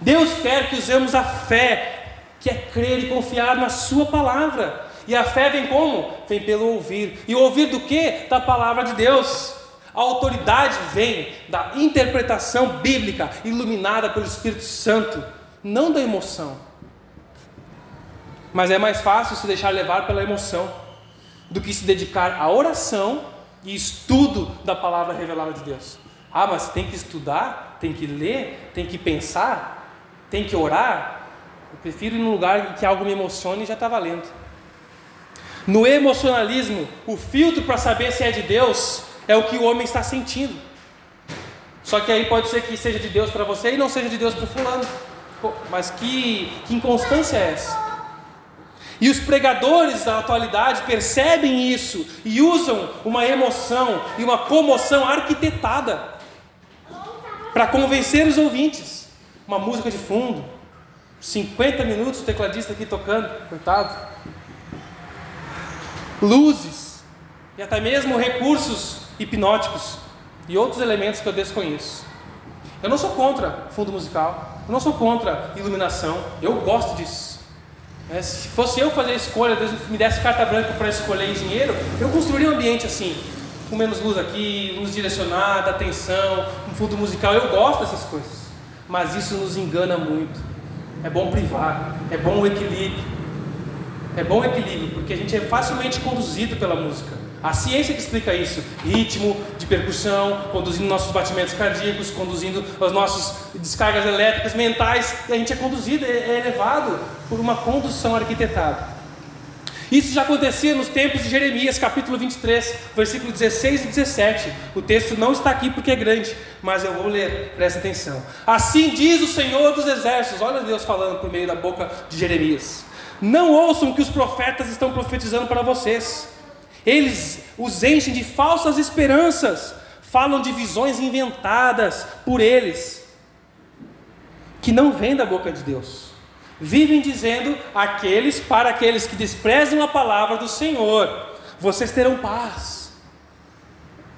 Deus quer que usemos a fé, que é crer e confiar na Sua palavra. E a fé vem como? Vem pelo ouvir. E ouvir do que? Da palavra de Deus. A autoridade vem da interpretação bíblica iluminada pelo Espírito Santo, não da emoção. Mas é mais fácil se deixar levar pela emoção do que se dedicar à oração e estudo da palavra revelada de Deus. Ah, mas tem que estudar, tem que ler, tem que pensar, tem que orar. Eu prefiro ir num lugar em que algo me emocione e já está valendo. No emocionalismo, o filtro para saber se é de Deus é o que o homem está sentindo. Só que aí pode ser que seja de Deus para você e não seja de Deus para fulano. Mas que, que inconstância é essa? E os pregadores da atualidade percebem isso e usam uma emoção e uma comoção arquitetada para convencer os ouvintes. Uma música de fundo, 50 minutos o tecladista aqui tocando, coitado. Luzes e até mesmo recursos hipnóticos e outros elementos que eu desconheço. Eu não sou contra fundo musical, eu não sou contra iluminação, eu gosto disso. Se fosse eu fazer a escolha, Deus me desse carta branca para escolher engenheiro, eu construiria um ambiente assim, com menos luz aqui, luz direcionada, atenção, um fundo musical. Eu gosto dessas coisas, mas isso nos engana muito. É bom privar, é bom o equilíbrio. É bom equilíbrio, porque a gente é facilmente conduzido pela música. A ciência que explica isso: ritmo de percussão, conduzindo nossos batimentos cardíacos, conduzindo as nossas descargas elétricas mentais, a gente é conduzido, é, é elevado por uma condução arquitetada. Isso já acontecia nos tempos de Jeremias, capítulo 23, versículo 16 e 17. O texto não está aqui porque é grande, mas eu vou ler, presta atenção. Assim diz o Senhor dos Exércitos, olha Deus falando por meio da boca de Jeremias: Não ouçam o que os profetas estão profetizando para vocês eles os enchem de falsas esperanças, falam de visões inventadas por eles, que não vêm da boca de Deus. Vivem dizendo aqueles para aqueles que desprezam a palavra do Senhor, vocês terão paz.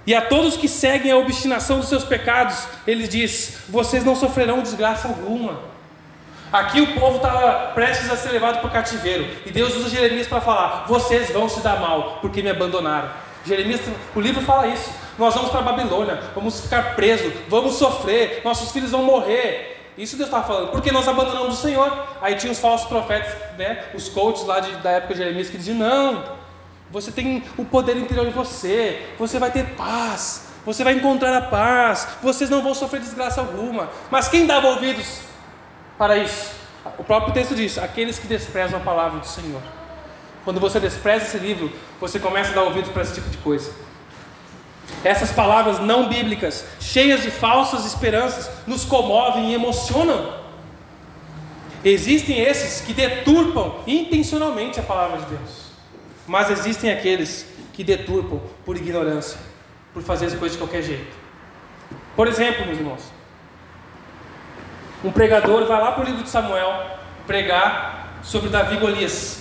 E a todos que seguem a obstinação dos seus pecados, ele diz: vocês não sofrerão desgraça alguma. Aqui o povo estava prestes a ser levado para o cativeiro. E Deus usa Jeremias para falar: vocês vão se dar mal, porque me abandonaram. Jeremias, o livro fala isso. Nós vamos para a Babilônia, vamos ficar presos, vamos sofrer, nossos filhos vão morrer. Isso Deus estava falando, porque nós abandonamos o Senhor. Aí tinha os falsos profetas, né, os coaches lá de, da época de Jeremias, que diziam: não, você tem o poder interior em você, você vai ter paz, você vai encontrar a paz, vocês não vão sofrer desgraça alguma. Mas quem dava ouvidos para isso. O próprio texto diz: aqueles que desprezam a palavra do Senhor. Quando você despreza esse livro, você começa a dar ouvidos para esse tipo de coisa. Essas palavras não bíblicas, cheias de falsas esperanças, nos comovem e emocionam. Existem esses que deturpam intencionalmente a palavra de Deus, mas existem aqueles que deturpam por ignorância, por fazer as coisas de qualquer jeito. Por exemplo, meus irmãos, um pregador vai lá para o livro de Samuel pregar sobre Davi e Golias.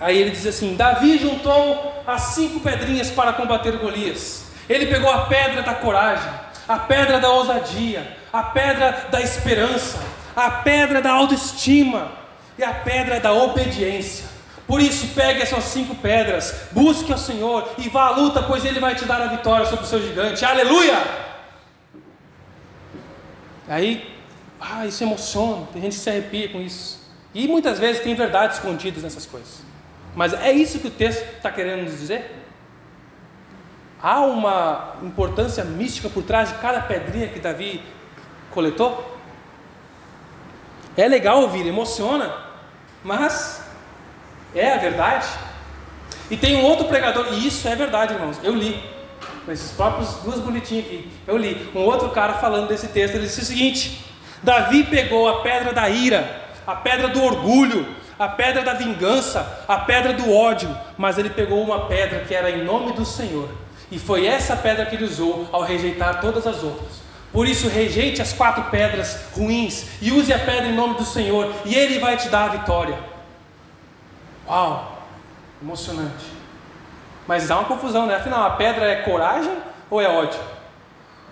Aí ele diz assim: Davi juntou as cinco pedrinhas para combater Golias. Ele pegou a pedra da coragem, a pedra da ousadia, a pedra da esperança, a pedra da autoestima e a pedra da obediência. Por isso, pegue essas cinco pedras, busque ao Senhor e vá à luta, pois Ele vai te dar a vitória sobre o seu gigante. Aleluia! Aí ah, isso emociona, tem gente que se arrepia com isso. E muitas vezes tem verdades escondidas nessas coisas. Mas é isso que o texto está querendo nos dizer? Há uma importância mística por trás de cada pedrinha que Davi coletou? É legal ouvir, emociona, mas é a verdade. E tem um outro pregador, e isso é verdade, irmãos. Eu li, com esses próprios duas boletinhas aqui. Eu li. Um outro cara falando desse texto, ele disse o seguinte: Davi pegou a pedra da ira, a pedra do orgulho, a pedra da vingança, a pedra do ódio, mas ele pegou uma pedra que era em nome do Senhor. E foi essa pedra que ele usou ao rejeitar todas as outras. Por isso, rejeite as quatro pedras ruins e use a pedra em nome do Senhor, e Ele vai te dar a vitória. Uau, emocionante. Mas dá uma confusão, né? Afinal, a pedra é coragem ou é ódio?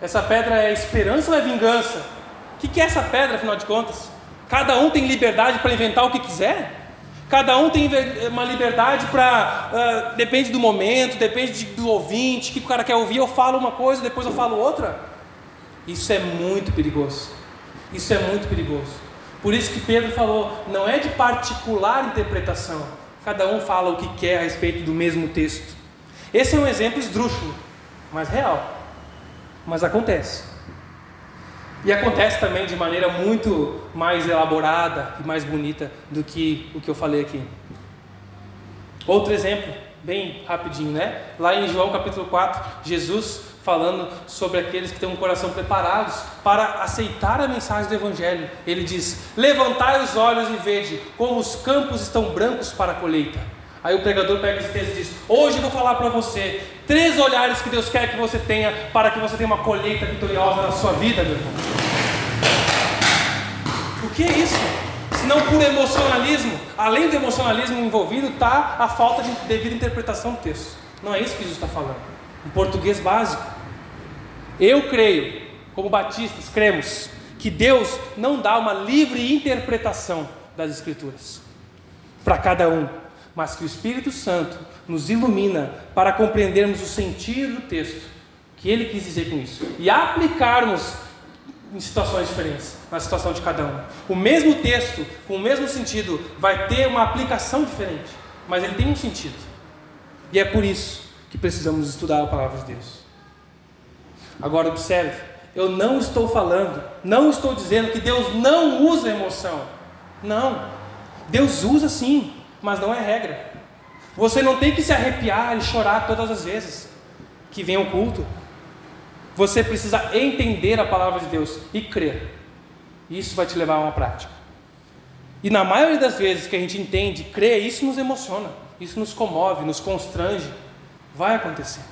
Essa pedra é esperança ou é vingança? O que, que é essa pedra, afinal de contas? Cada um tem liberdade para inventar o que quiser? Cada um tem uma liberdade para. Uh, depende do momento, depende do ouvinte, o que o cara quer ouvir. Eu falo uma coisa, depois eu falo outra. Isso é muito perigoso. Isso é muito perigoso. Por isso que Pedro falou: não é de particular interpretação. Cada um fala o que quer a respeito do mesmo texto. Esse é um exemplo esdrúxulo, mas real. Mas acontece. E acontece também de maneira muito mais elaborada e mais bonita do que o que eu falei aqui. Outro exemplo, bem rapidinho, né? Lá em João capítulo 4, Jesus falando sobre aqueles que têm um coração preparados para aceitar a mensagem do Evangelho. Ele diz: Levantai os olhos e vede como os campos estão brancos para a colheita. Aí o pregador pega esse texto e diz: Hoje eu vou falar para você três olhares que Deus quer que você tenha para que você tenha uma colheita vitoriosa na sua vida, meu irmão. O que é isso? Se não por emocionalismo, além do emocionalismo envolvido, está a falta de devida interpretação do texto. Não é isso que Jesus está falando. Em português básico. Eu creio, como batistas, cremos, que Deus não dá uma livre interpretação das Escrituras para cada um, mas que o Espírito Santo nos ilumina para compreendermos o sentido do texto, que ele quis dizer com isso, e aplicarmos em situações diferentes, na situação de cada um. O mesmo texto, com o mesmo sentido, vai ter uma aplicação diferente, mas ele tem um sentido. E é por isso que precisamos estudar a palavra de Deus. Agora observe, eu não estou falando, não estou dizendo que Deus não usa emoção. Não. Deus usa sim, mas não é regra. Você não tem que se arrepiar e chorar todas as vezes que vem o culto. Você precisa entender a palavra de Deus e crer. Isso vai te levar a uma prática. E na maioria das vezes que a gente entende, crê, isso nos emociona, isso nos comove, nos constrange. Vai acontecer.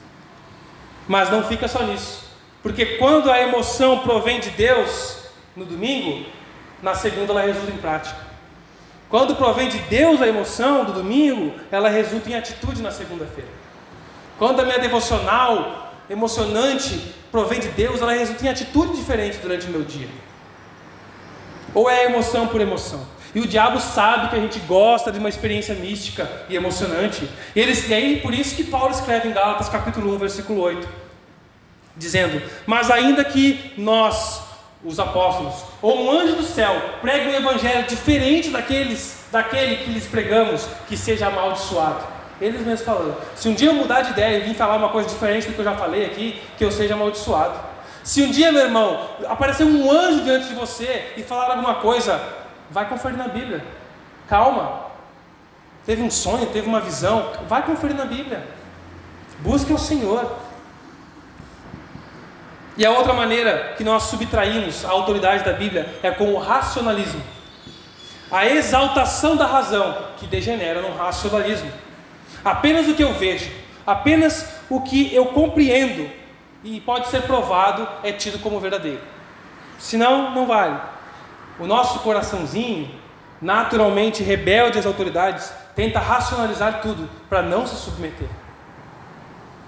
Mas não fica só nisso. Porque quando a emoção provém de Deus no domingo, na segunda ela resulta em prática. Quando provém de Deus a emoção do domingo, ela resulta em atitude na segunda-feira. Quando a minha devocional emocionante provém de Deus, ela resulta em atitude diferente durante o meu dia. Ou é emoção por emoção. E o diabo sabe que a gente gosta de uma experiência mística e emocionante. E, eles, e aí, por isso que Paulo escreve em Gálatas capítulo 1, versículo 8, dizendo: Mas ainda que nós, os apóstolos, ou um anjo do céu, pregue um evangelho diferente daqueles, daquele que lhes pregamos, que seja amaldiçoado. Eles mesmos falando. Se um dia eu mudar de ideia e vir falar uma coisa diferente do que eu já falei aqui, que eu seja amaldiçoado. Se um dia, meu irmão, aparecer um anjo diante de você e falar alguma coisa, vai conferir na Bíblia. Calma. Teve um sonho, teve uma visão, vai conferir na Bíblia. Busque o Senhor. E a outra maneira que nós subtraímos a autoridade da Bíblia é com o racionalismo. A exaltação da razão, que degenera no racionalismo. Apenas o que eu vejo, apenas o que eu compreendo e pode ser provado é tido como verdadeiro. Senão, não vale. O nosso coraçãozinho, naturalmente rebelde às autoridades, tenta racionalizar tudo para não se submeter.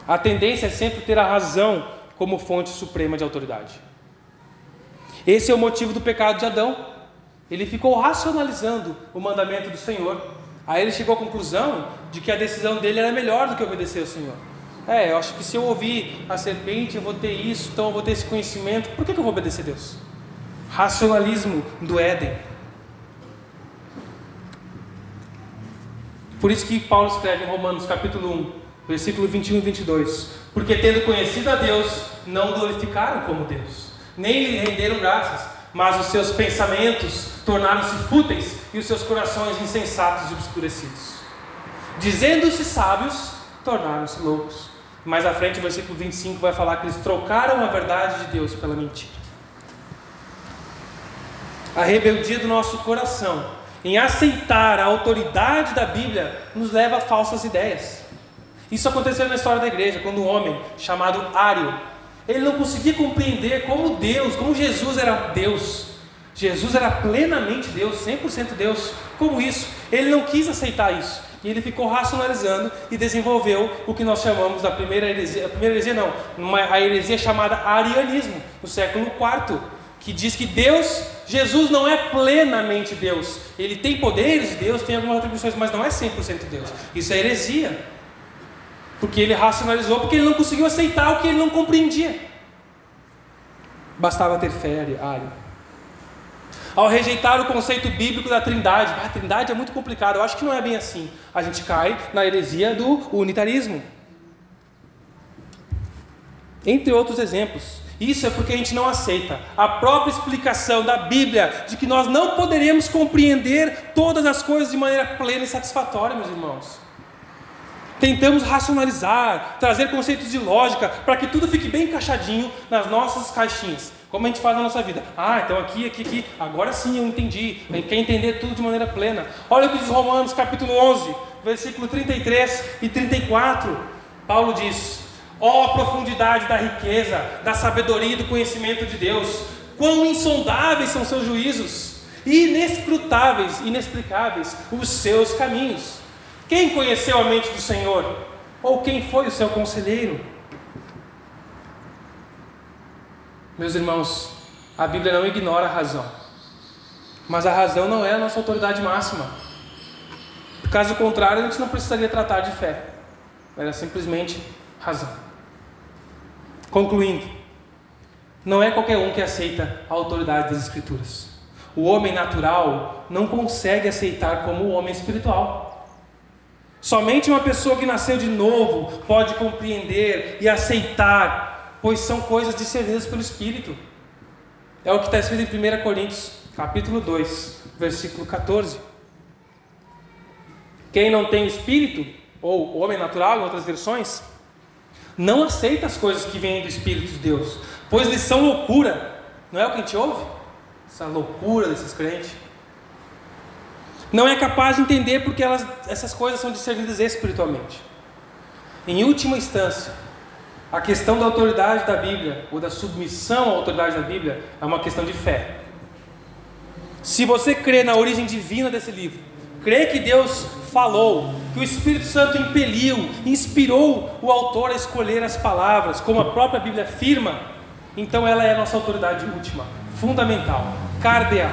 A tendência é sempre ter a razão como fonte suprema de autoridade. Esse é o motivo do pecado de Adão. Ele ficou racionalizando o mandamento do Senhor. Aí ele chegou à conclusão de que a decisão dele era melhor do que obedecer ao Senhor. É, eu acho que se eu ouvir a serpente, eu vou ter isso, então eu vou ter esse conhecimento. Por que, que eu vou obedecer a Deus? Racionalismo do Éden. Por isso que Paulo escreve em Romanos capítulo 1, versículo 21 e 22. Porque tendo conhecido a Deus, não glorificaram como Deus, nem lhe renderam graças, mas os seus pensamentos tornaram-se fúteis e os seus corações insensatos e obscurecidos. Dizendo-se sábios, tornaram-se loucos. Mais à frente, o versículo 25 vai falar que eles trocaram a verdade de Deus pela mentira. A rebeldia do nosso coração em aceitar a autoridade da Bíblia nos leva a falsas ideias. Isso aconteceu na história da igreja, quando um homem chamado Ário, ele não conseguia compreender como Deus, como Jesus era Deus. Jesus era plenamente Deus, 100% Deus. Como isso? Ele não quis aceitar isso. E ele ficou racionalizando e desenvolveu o que nós chamamos da primeira heresia, a primeira heresia não, uma, a heresia chamada arianismo, no século IV, que diz que Deus, Jesus não é plenamente Deus. Ele tem poderes de Deus, tem algumas atribuições, mas não é 100% Deus. Isso é heresia. Porque ele racionalizou, porque ele não conseguiu aceitar o que ele não compreendia. Bastava ter fé, Ari. Ao rejeitar o conceito bíblico da trindade, ah, a trindade é muito complicado, eu acho que não é bem assim. A gente cai na heresia do unitarismo. Entre outros exemplos. Isso é porque a gente não aceita a própria explicação da Bíblia de que nós não poderemos compreender todas as coisas de maneira plena e satisfatória, meus irmãos. Tentamos racionalizar, trazer conceitos de lógica para que tudo fique bem encaixadinho nas nossas caixinhas. Como a gente faz na nossa vida. Ah, então aqui, aqui, aqui. Agora sim eu entendi. Quer entender tudo de maneira plena. Olha o que diz Romanos capítulo 11, versículo 33 e 34. Paulo diz: Ó oh, profundidade da riqueza, da sabedoria e do conhecimento de Deus, quão insondáveis são seus juízos, inescrutáveis, inexplicáveis os seus caminhos. Quem conheceu a mente do Senhor? Ou quem foi o seu conselheiro? Meus irmãos, a Bíblia não ignora a razão, mas a razão não é a nossa autoridade máxima. Caso contrário, a gente não precisaria tratar de fé, era simplesmente razão. Concluindo, não é qualquer um que aceita a autoridade das Escrituras. O homem natural não consegue aceitar como o homem espiritual. Somente uma pessoa que nasceu de novo pode compreender e aceitar, pois são coisas discernidas pelo Espírito. É o que está escrito em 1 Coríntios, capítulo 2, versículo 14. Quem não tem espírito, ou homem natural, em outras versões, não aceita as coisas que vêm do Espírito de Deus, pois eles são loucura. Não é o que a gente ouve? Essa loucura desses crentes não é capaz de entender porque elas, essas coisas são discernidas espiritualmente. Em última instância, a questão da autoridade da Bíblia, ou da submissão à autoridade da Bíblia, é uma questão de fé. Se você crê na origem divina desse livro, crê que Deus falou, que o Espírito Santo impeliu, inspirou o autor a escolher as palavras, como a própria Bíblia afirma, então ela é a nossa autoridade última, fundamental, cardeal.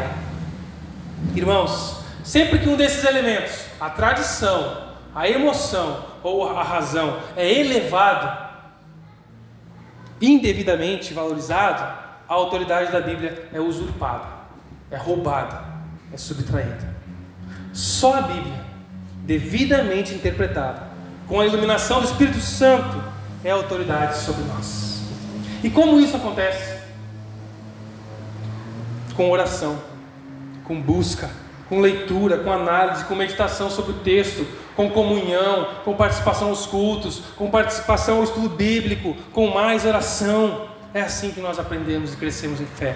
Irmãos, Sempre que um desses elementos, a tradição, a emoção ou a razão, é elevado, indevidamente valorizado, a autoridade da Bíblia é usurpada, é roubada, é subtraída. Só a Bíblia, devidamente interpretada, com a iluminação do Espírito Santo, é autoridade sobre nós. E como isso acontece? Com oração, com busca, com leitura, com análise, com meditação sobre o texto, com comunhão, com participação aos cultos, com participação ao estudo bíblico, com mais oração. É assim que nós aprendemos e crescemos em fé.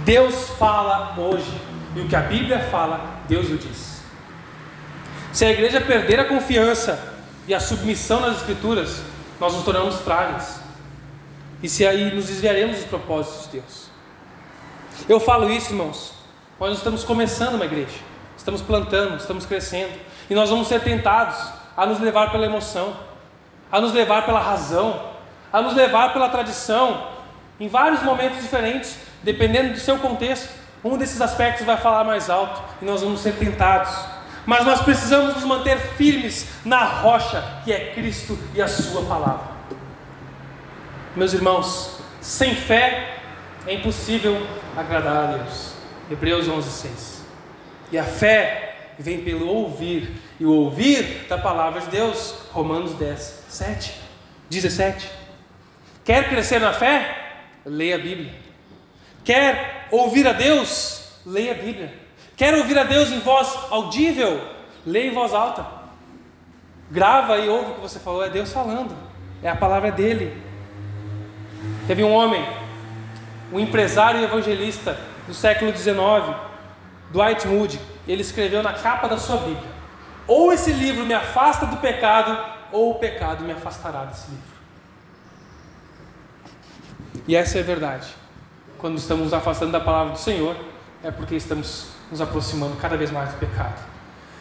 Deus fala hoje, e o que a Bíblia fala, Deus o diz. Se a igreja perder a confiança e a submissão nas Escrituras, nós nos tornamos frágeis. E se aí nos desviaremos dos propósitos de Deus. Eu falo isso, irmãos, nós estamos começando uma igreja, estamos plantando, estamos crescendo, e nós vamos ser tentados a nos levar pela emoção, a nos levar pela razão, a nos levar pela tradição, em vários momentos diferentes, dependendo do seu contexto. Um desses aspectos vai falar mais alto e nós vamos ser tentados. Mas nós precisamos nos manter firmes na rocha que é Cristo e a Sua palavra. Meus irmãos, sem fé é impossível agradar a Deus. Hebreus 11, 6. E a fé vem pelo ouvir, e o ouvir da palavra de Deus. Romanos 10, 7, 17. Quer crescer na fé? Leia a Bíblia. Quer ouvir a Deus? Leia a Bíblia. Quer ouvir a Deus em voz audível? Leia em voz alta. Grava e ouve o que você falou, é Deus falando, é a palavra dele. Teve um homem, um empresário evangelista, do século XIX, Dwight Moody, ele escreveu na capa da sua Bíblia: Ou esse livro me afasta do pecado, ou o pecado me afastará desse livro. E essa é a verdade. Quando estamos nos afastando da palavra do Senhor, é porque estamos nos aproximando cada vez mais do pecado.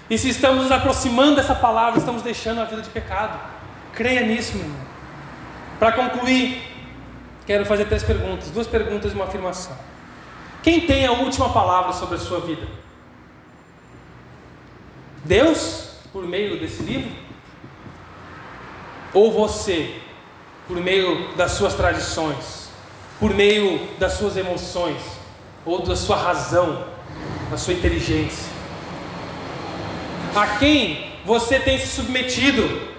E se estamos nos aproximando dessa palavra, estamos deixando a vida de pecado. Creia nisso, meu irmão. Para concluir, quero fazer três perguntas: duas perguntas e uma afirmação. Quem tem a última palavra sobre a sua vida? Deus, por meio desse livro? Ou você, por meio das suas tradições, por meio das suas emoções, ou da sua razão, da sua inteligência? A quem você tem se submetido?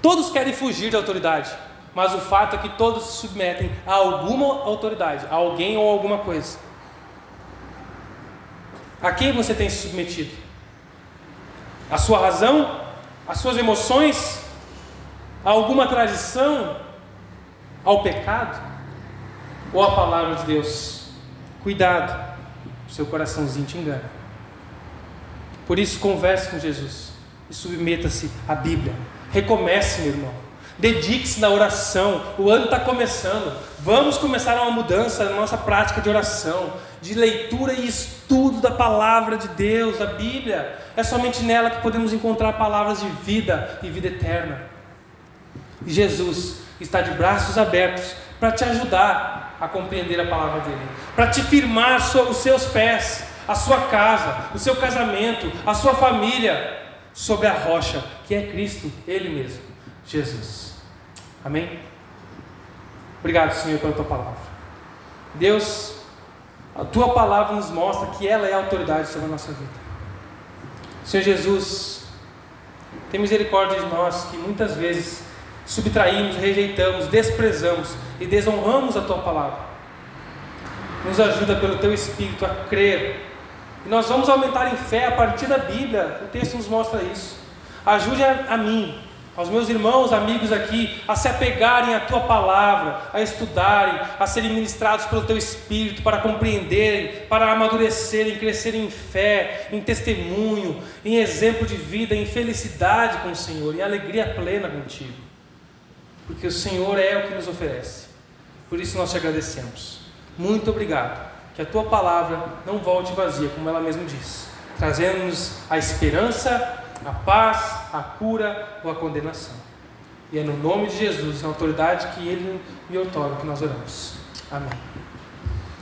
Todos querem fugir da autoridade. Mas o fato é que todos se submetem a alguma autoridade, a alguém ou alguma coisa. A quem você tem se submetido? A sua razão, As suas emoções? A alguma tradição? Ao pecado? Ou a palavra de Deus? Cuidado, seu coraçãozinho te engana. Por isso, converse com Jesus e submeta-se à Bíblia. Recomece, meu irmão. Dedique-se na oração. O ano está começando. Vamos começar uma mudança na nossa prática de oração, de leitura e estudo da palavra de Deus, a Bíblia. É somente nela que podemos encontrar palavras de vida e vida eterna. Jesus está de braços abertos para te ajudar a compreender a palavra dele, para te firmar os seus pés, a sua casa, o seu casamento, a sua família sobre a rocha que é Cristo, Ele mesmo, Jesus. Amém? Obrigado, Senhor, pela tua palavra. Deus, a tua palavra nos mostra que ela é a autoridade sobre a nossa vida. Senhor Jesus, tem misericórdia de nós que muitas vezes subtraímos, rejeitamos, desprezamos e desonramos a tua palavra. Nos ajuda pelo teu Espírito a crer. E nós vamos aumentar em fé a partir da Bíblia. O texto nos mostra isso. Ajude a, a mim aos meus irmãos, amigos aqui, a se apegarem à tua palavra, a estudarem, a serem ministrados pelo teu espírito, para compreenderem, para amadurecerem, crescerem em fé, em testemunho, em exemplo de vida, em felicidade com o Senhor, em alegria plena contigo. Porque o Senhor é o que nos oferece. Por isso nós te agradecemos. Muito obrigado. Que a tua palavra não volte vazia, como ela mesma diz, trazendo-nos a esperança a paz, a cura ou a condenação. E é no nome de Jesus, na autoridade que Ele me outorga, que nós oramos. Amém.